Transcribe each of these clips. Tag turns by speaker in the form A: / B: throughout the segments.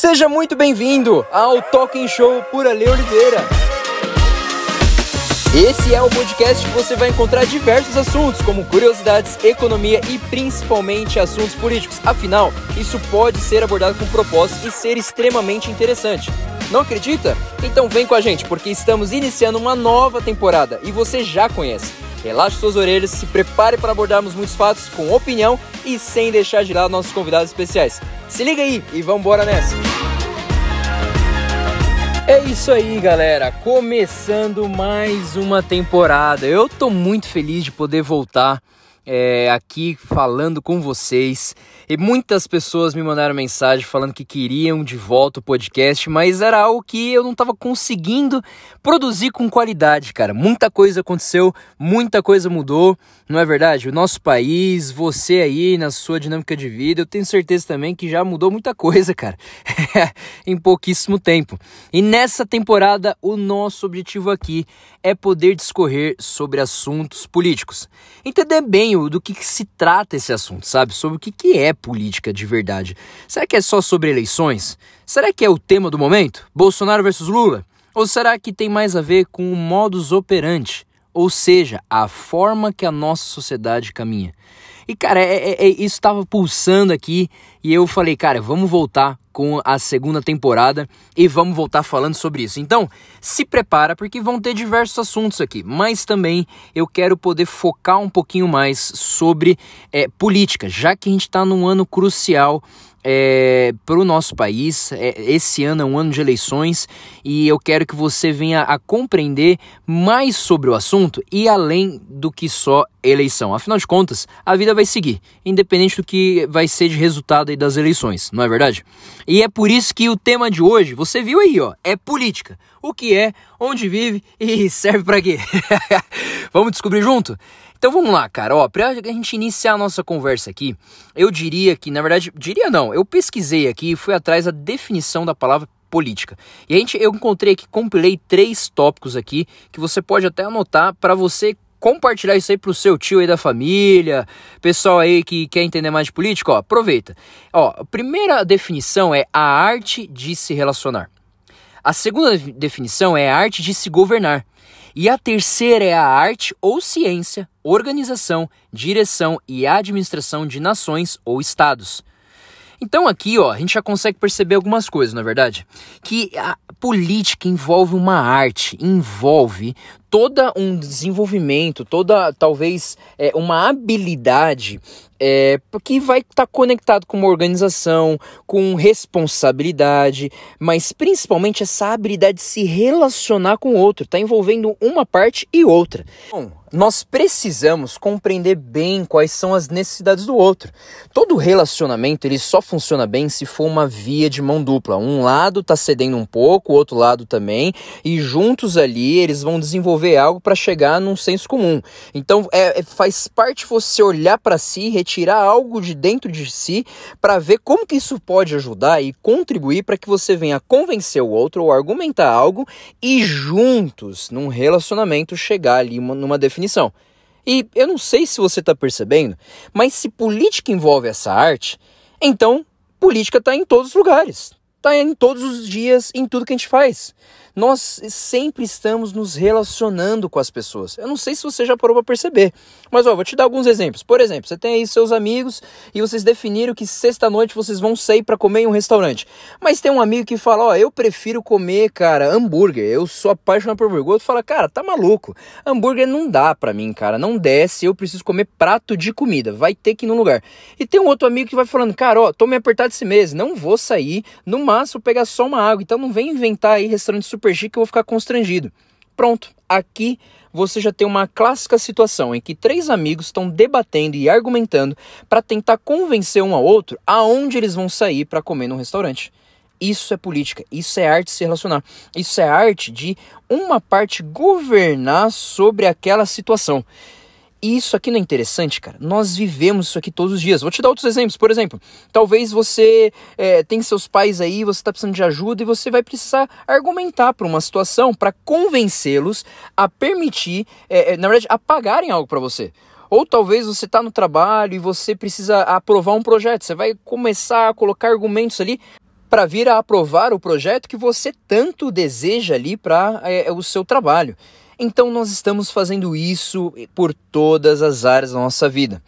A: Seja muito bem-vindo ao Talking Show por Ale Oliveira. Esse é o podcast que você vai encontrar diversos assuntos, como curiosidades, economia e principalmente assuntos políticos. Afinal, isso pode ser abordado com propósito e ser extremamente interessante. Não acredita? Então vem com a gente, porque estamos iniciando uma nova temporada e você já conhece. Relaxe suas orelhas, se prepare para abordarmos muitos fatos com opinião e sem deixar de lado nossos convidados especiais. Se liga aí e vamos embora nessa! É isso aí, galera. Começando mais uma temporada. Eu tô muito feliz de poder voltar é, aqui falando com vocês. E muitas pessoas me mandaram mensagem falando que queriam de volta o podcast, mas era algo que eu não estava conseguindo produzir com qualidade, cara. Muita coisa aconteceu, muita coisa mudou, não é verdade? O nosso país, você aí na sua dinâmica de vida, eu tenho certeza também que já mudou muita coisa, cara, em pouquíssimo tempo. E nessa temporada, o nosso objetivo aqui é poder discorrer sobre assuntos políticos. Entender bem do que, que se trata esse assunto, sabe? Sobre o que, que é política de verdade. Será que é só sobre eleições? Será que é o tema do momento? Bolsonaro versus Lula? Ou será que tem mais a ver com o modus operandi? Ou seja, a forma que a nossa sociedade caminha. E, cara, é, é, é isso estava pulsando aqui e eu falei, cara, vamos voltar com a segunda temporada e vamos voltar falando sobre isso. Então, se prepara porque vão ter diversos assuntos aqui, mas também eu quero poder focar um pouquinho mais sobre é, política, já que a gente está num ano crucial é, para o nosso país. É, esse ano é um ano de eleições e eu quero que você venha a compreender mais sobre o assunto e além do que só eleição. Afinal de contas, a vida vai seguir, independente do que vai ser de resultado das eleições, não é verdade? E é por isso que o tema de hoje, você viu aí, ó, é política. O que é, onde vive e serve para quê? Vamos descobrir junto? Então vamos lá, cara. Ó, pra gente iniciar a nossa conversa aqui, eu diria que, na verdade, diria não, eu pesquisei aqui e fui atrás da definição da palavra política. E a gente, eu encontrei aqui, compilei três tópicos aqui que você pode até anotar para você compartilhar isso aí pro seu tio aí da família, pessoal aí que quer entender mais de política, ó, aproveita. Ó, a primeira definição é a arte de se relacionar. A segunda definição é a arte de se governar. E a terceira é a arte ou ciência, organização, direção e administração de nações ou estados. Então aqui, ó, a gente já consegue perceber algumas coisas, na é verdade, que a política envolve uma arte, envolve toda um desenvolvimento, toda talvez é, uma habilidade é, que vai estar tá conectado com uma organização, com responsabilidade, mas principalmente essa habilidade de se relacionar com o outro, está envolvendo uma parte e outra. Bom, nós precisamos compreender bem quais são as necessidades do outro. Todo relacionamento ele só funciona bem se for uma via de mão dupla. Um lado está cedendo um pouco, o outro lado também, e juntos ali eles vão desenvolver algo para chegar num senso comum. Então é, é faz parte você olhar para si, retirar algo de dentro de si para ver como que isso pode ajudar e contribuir para que você venha convencer o outro ou argumentar algo e juntos num relacionamento chegar ali numa definição definição. E eu não sei se você está percebendo, mas se política envolve essa arte, então política está em todos os lugares, está em todos os dias, em tudo que a gente faz nós sempre estamos nos relacionando com as pessoas. Eu não sei se você já parou para perceber, mas ó, vou te dar alguns exemplos. Por exemplo, você tem aí seus amigos e vocês definiram que sexta-noite vocês vão sair para comer em um restaurante. Mas tem um amigo que fala: Ó, eu prefiro comer, cara, hambúrguer. Eu sou apaixonado por hambúrguer. Outro fala: Cara, tá maluco. Hambúrguer não dá para mim, cara. Não desce. Eu preciso comer prato de comida. Vai ter que ir no lugar. E tem um outro amigo que vai falando: Cara, ó, tô me apertado esse mês. Não vou sair. No máximo pegar só uma água. Então não vem inventar aí restaurante super chique, eu vou ficar constrangido. Pronto, aqui você já tem uma clássica situação em que três amigos estão debatendo e argumentando para tentar convencer um ao outro aonde eles vão sair para comer num restaurante. Isso é política, isso é arte de se relacionar, isso é arte de uma parte governar sobre aquela situação. E isso aqui não é interessante, cara? Nós vivemos isso aqui todos os dias. Vou te dar outros exemplos. Por exemplo, talvez você é, tem seus pais aí, você está precisando de ajuda e você vai precisar argumentar para uma situação para convencê-los a permitir, é, na verdade, a pagarem algo para você. Ou talvez você está no trabalho e você precisa aprovar um projeto. Você vai começar a colocar argumentos ali para vir a aprovar o projeto que você tanto deseja ali para é, o seu trabalho. Então nós estamos fazendo isso por todas as áreas da nossa vida.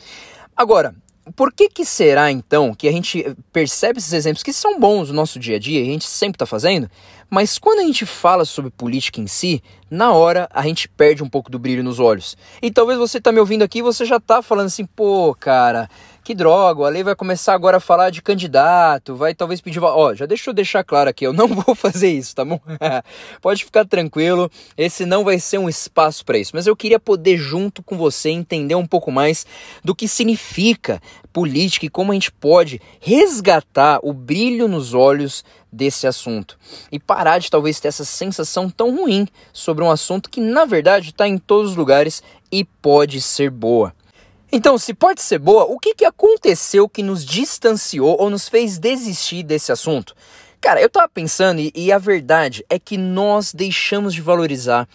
A: Agora, por que, que será então que a gente percebe esses exemplos que são bons no nosso dia a dia, a gente sempre está fazendo, mas quando a gente fala sobre política em si, na hora a gente perde um pouco do brilho nos olhos. E talvez você está me ouvindo aqui e você já está falando assim, pô, cara, que droga, a lei vai começar agora a falar de candidato, vai talvez pedir. Ó, já deixa eu deixar claro aqui, eu não vou fazer isso, tá bom? Pode ficar tranquilo, esse não vai ser um espaço para isso. Mas eu queria poder, junto com você, entender um pouco mais do que significa política e como a gente pode resgatar o brilho nos olhos desse assunto e parar de talvez ter essa sensação tão ruim sobre um assunto que na verdade está em todos os lugares e pode ser boa. Então, se pode ser boa, o que, que aconteceu que nos distanciou ou nos fez desistir desse assunto? Cara, eu tava pensando e, e a verdade é que nós deixamos de valorizar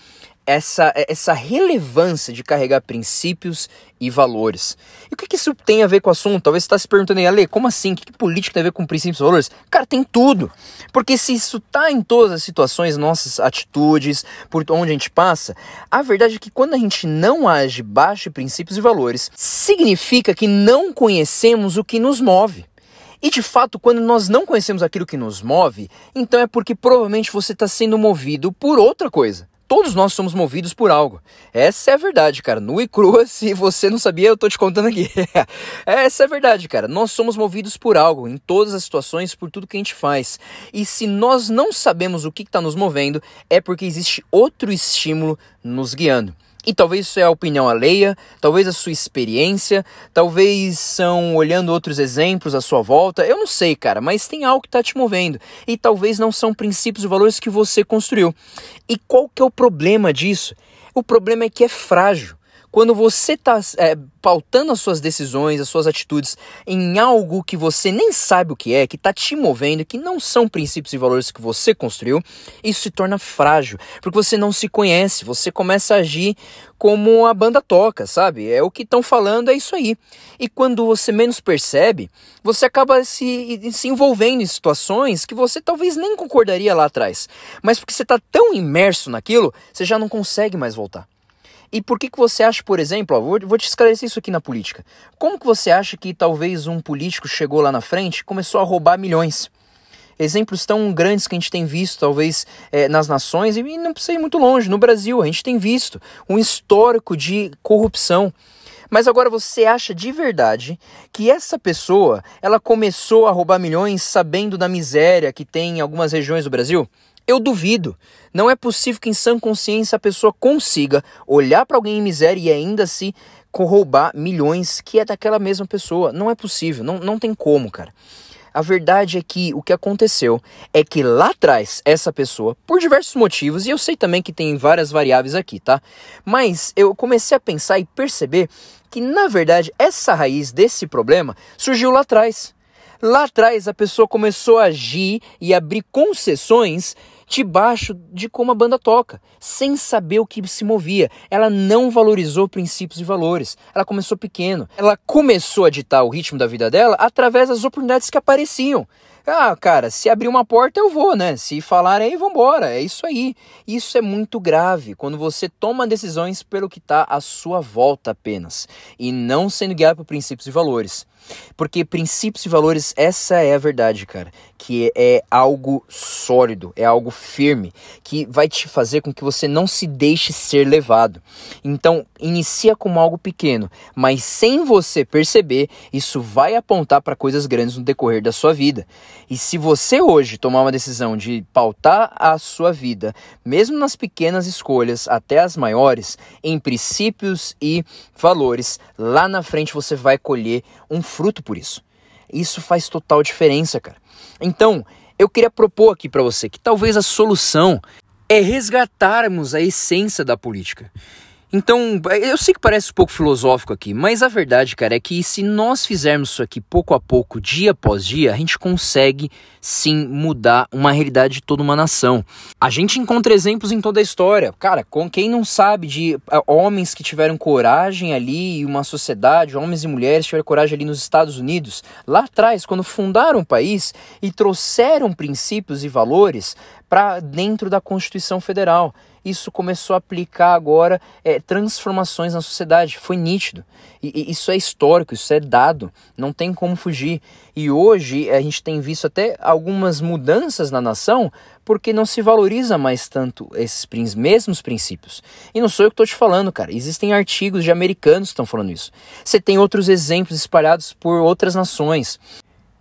A: essa, essa relevância de carregar princípios e valores. E o que, que isso tem a ver com o assunto? Talvez você está se perguntando aí, Ale, como assim? O que, que política tem a ver com princípios e valores? Cara, tem tudo. Porque se isso está em todas as situações, nossas atitudes, por onde a gente passa, a verdade é que quando a gente não age baixo princípios e valores, significa que não conhecemos o que nos move. E de fato, quando nós não conhecemos aquilo que nos move, então é porque provavelmente você está sendo movido por outra coisa. Todos nós somos movidos por algo. Essa é a verdade, cara. Nu e crua, se você não sabia, eu tô te contando aqui. Essa é a verdade, cara. Nós somos movidos por algo, em todas as situações, por tudo que a gente faz. E se nós não sabemos o que está nos movendo, é porque existe outro estímulo nos guiando. E talvez isso é a opinião alheia, talvez a sua experiência, talvez são olhando outros exemplos à sua volta. Eu não sei, cara, mas tem algo que está te movendo. E talvez não são princípios e valores que você construiu. E qual que é o problema disso? O problema é que é frágil. Quando você está é, pautando as suas decisões, as suas atitudes em algo que você nem sabe o que é, que está te movendo, que não são princípios e valores que você construiu, isso se torna frágil, porque você não se conhece, você começa a agir como a banda toca, sabe? É o que estão falando, é isso aí. E quando você menos percebe, você acaba se, se envolvendo em situações que você talvez nem concordaria lá atrás, mas porque você está tão imerso naquilo, você já não consegue mais voltar. E por que, que você acha, por exemplo, ó, vou, vou te esclarecer isso aqui na política. Como que você acha que talvez um político chegou lá na frente e começou a roubar milhões? Exemplos tão grandes que a gente tem visto, talvez, é, nas nações, e não precisa ir muito longe, no Brasil, a gente tem visto um histórico de corrupção. Mas agora você acha de verdade que essa pessoa, ela começou a roubar milhões sabendo da miséria que tem em algumas regiões do Brasil? Eu duvido. Não é possível que em sã consciência a pessoa consiga olhar para alguém em miséria e ainda se roubar milhões que é daquela mesma pessoa. Não é possível, não, não tem como, cara. A verdade é que o que aconteceu é que lá atrás, essa pessoa, por diversos motivos, e eu sei também que tem várias variáveis aqui, tá? Mas eu comecei a pensar e perceber que, na verdade, essa raiz desse problema surgiu lá atrás. Lá atrás, a pessoa começou a agir e abrir concessões debaixo de como a banda toca, sem saber o que se movia. Ela não valorizou princípios e valores. Ela começou pequeno. Ela começou a ditar o ritmo da vida dela através das oportunidades que apareciam. Ah, cara, se abrir uma porta eu vou, né? Se falar aí, vambora. É isso aí. Isso é muito grave quando você toma decisões pelo que está à sua volta apenas e não sendo guiado por princípios e valores. Porque princípios e valores, essa é a verdade, cara. Que é algo sólido, é algo firme, que vai te fazer com que você não se deixe ser levado. Então, inicia como algo pequeno, mas sem você perceber, isso vai apontar para coisas grandes no decorrer da sua vida. E se você hoje tomar uma decisão de pautar a sua vida, mesmo nas pequenas escolhas até as maiores, em princípios e valores, lá na frente você vai colher um fruto por isso. Isso faz total diferença, cara. Então, eu queria propor aqui para você que talvez a solução é resgatarmos a essência da política. Então, eu sei que parece um pouco filosófico aqui, mas a verdade, cara, é que se nós fizermos isso aqui pouco a pouco, dia após dia, a gente consegue sim mudar uma realidade de toda uma nação. A gente encontra exemplos em toda a história. Cara, com quem não sabe de uh, homens que tiveram coragem ali, uma sociedade, homens e mulheres tiveram coragem ali nos Estados Unidos, lá atrás, quando fundaram o país e trouxeram princípios e valores para dentro da Constituição Federal isso começou a aplicar agora é, transformações na sociedade. Foi nítido. E, e, isso é histórico, isso é dado, não tem como fugir. E hoje a gente tem visto até algumas mudanças na nação porque não se valoriza mais tanto esses mesmos princípios. E não sou eu que estou te falando, cara. Existem artigos de americanos que estão falando isso. Você tem outros exemplos espalhados por outras nações.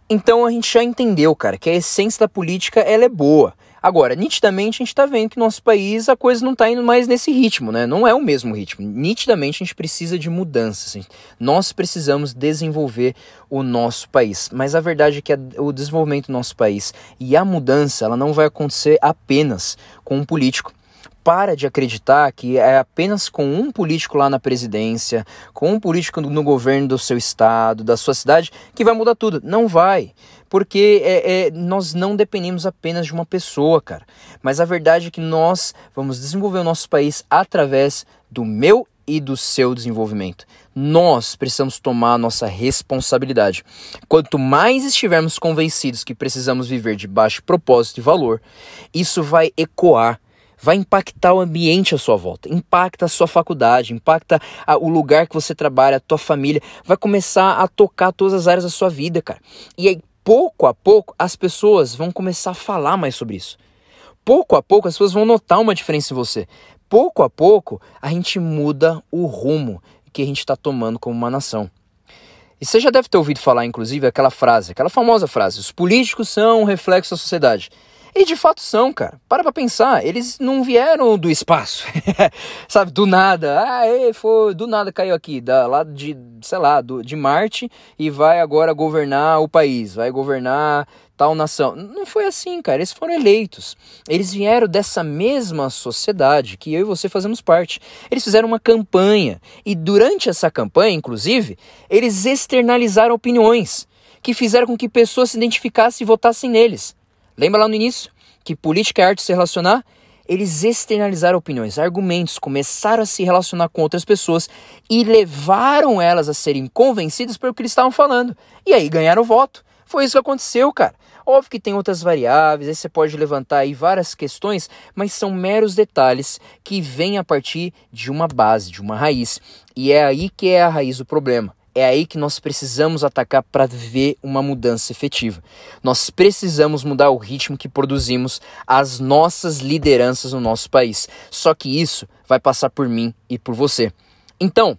A: Então a gente já entendeu, cara, que a essência da política ela é boa. Agora, nitidamente a gente está vendo que no nosso país a coisa não está indo mais nesse ritmo, né? Não é o mesmo ritmo. Nitidamente a gente precisa de mudanças. Nós precisamos desenvolver o nosso país. Mas a verdade é que o desenvolvimento do nosso país e a mudança, ela não vai acontecer apenas com um político para de acreditar que é apenas com um político lá na presidência, com um político no governo do seu estado, da sua cidade, que vai mudar tudo. Não vai. Porque é, é, nós não dependemos apenas de uma pessoa, cara. Mas a verdade é que nós vamos desenvolver o nosso país através do meu e do seu desenvolvimento. Nós precisamos tomar a nossa responsabilidade. Quanto mais estivermos convencidos que precisamos viver de baixo propósito e valor, isso vai ecoar vai impactar o ambiente à sua volta, impacta a sua faculdade, impacta a, o lugar que você trabalha, a tua família, vai começar a tocar todas as áreas da sua vida, cara. E aí, pouco a pouco, as pessoas vão começar a falar mais sobre isso. Pouco a pouco, as pessoas vão notar uma diferença em você. Pouco a pouco, a gente muda o rumo que a gente está tomando como uma nação. E você já deve ter ouvido falar, inclusive, aquela frase, aquela famosa frase: os políticos são um reflexo da sociedade. E de fato são, cara. Para pra pensar, eles não vieram do espaço, sabe? Do nada. Ah, ei, foi, do nada caiu aqui, da, lá de, sei lá, do, de Marte e vai agora governar o país, vai governar tal nação. Não foi assim, cara. Eles foram eleitos. Eles vieram dessa mesma sociedade que eu e você fazemos parte. Eles fizeram uma campanha e durante essa campanha, inclusive, eles externalizaram opiniões que fizeram com que pessoas se identificassem e votassem neles. Lembra lá no início que política é arte se relacionar? Eles externalizaram opiniões, argumentos, começaram a se relacionar com outras pessoas e levaram elas a serem convencidas pelo que eles estavam falando. E aí ganharam voto. Foi isso que aconteceu, cara. Óbvio que tem outras variáveis, aí você pode levantar aí várias questões, mas são meros detalhes que vêm a partir de uma base, de uma raiz. E é aí que é a raiz do problema. É aí que nós precisamos atacar para ver uma mudança efetiva. Nós precisamos mudar o ritmo que produzimos as nossas lideranças no nosso país. Só que isso vai passar por mim e por você. Então,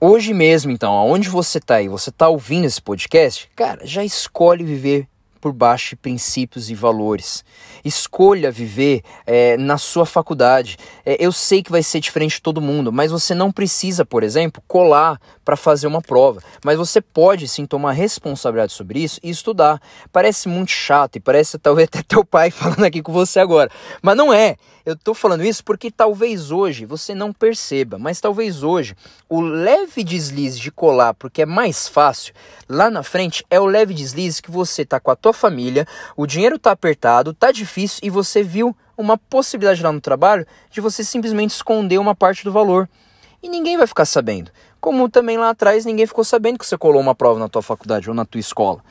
A: hoje mesmo, então, aonde você está aí, você está ouvindo esse podcast, cara, já escolhe viver por baixo de princípios e valores. Escolha viver é, na sua faculdade. É, eu sei que vai ser diferente de todo mundo, mas você não precisa, por exemplo, colar para fazer uma prova. Mas você pode sim tomar responsabilidade sobre isso e estudar. Parece muito chato e parece talvez até teu pai falando aqui com você agora. Mas não é. Eu estou falando isso porque talvez hoje você não perceba, mas talvez hoje o leve deslize de colar, porque é mais fácil, lá na frente é o leve deslize que você tá com a tua família, o dinheiro tá apertado, tá difícil e você viu uma possibilidade lá no trabalho de você simplesmente esconder uma parte do valor. E ninguém vai ficar sabendo. Como também lá atrás ninguém ficou sabendo que você colou uma prova na tua faculdade ou na tua escola.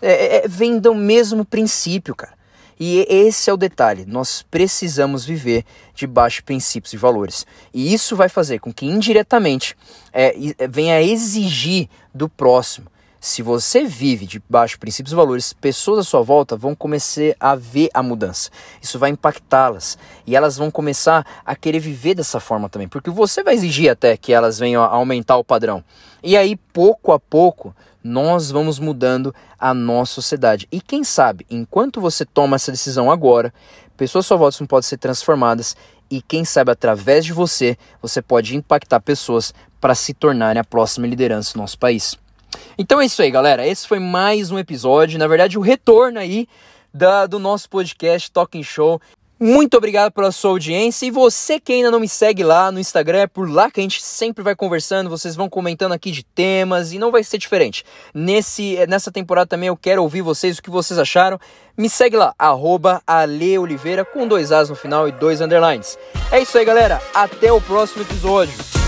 A: É, é, é vem do mesmo princípio, cara. E esse é o detalhe: nós precisamos viver de princípios e valores. E isso vai fazer com que indiretamente é, venha exigir do próximo se você vive de princípios e valores, pessoas à sua volta vão começar a ver a mudança. Isso vai impactá-las. E elas vão começar a querer viver dessa forma também. Porque você vai exigir até que elas venham a aumentar o padrão. E aí, pouco a pouco, nós vamos mudando a nossa sociedade. E quem sabe, enquanto você toma essa decisão agora, pessoas à sua volta podem ser transformadas. E quem sabe, através de você, você pode impactar pessoas para se tornarem a próxima liderança do nosso país. Então é isso aí, galera. Esse foi mais um episódio, na verdade, o retorno aí da, do nosso podcast Talking Show. Muito obrigado pela sua audiência e você que ainda não me segue lá no Instagram, é por lá que a gente sempre vai conversando, vocês vão comentando aqui de temas e não vai ser diferente. Nesse, nessa temporada também eu quero ouvir vocês, o que vocês acharam. Me segue lá, arroba Oliveira com dois As no final e dois underlines. É isso aí galera, até o próximo episódio.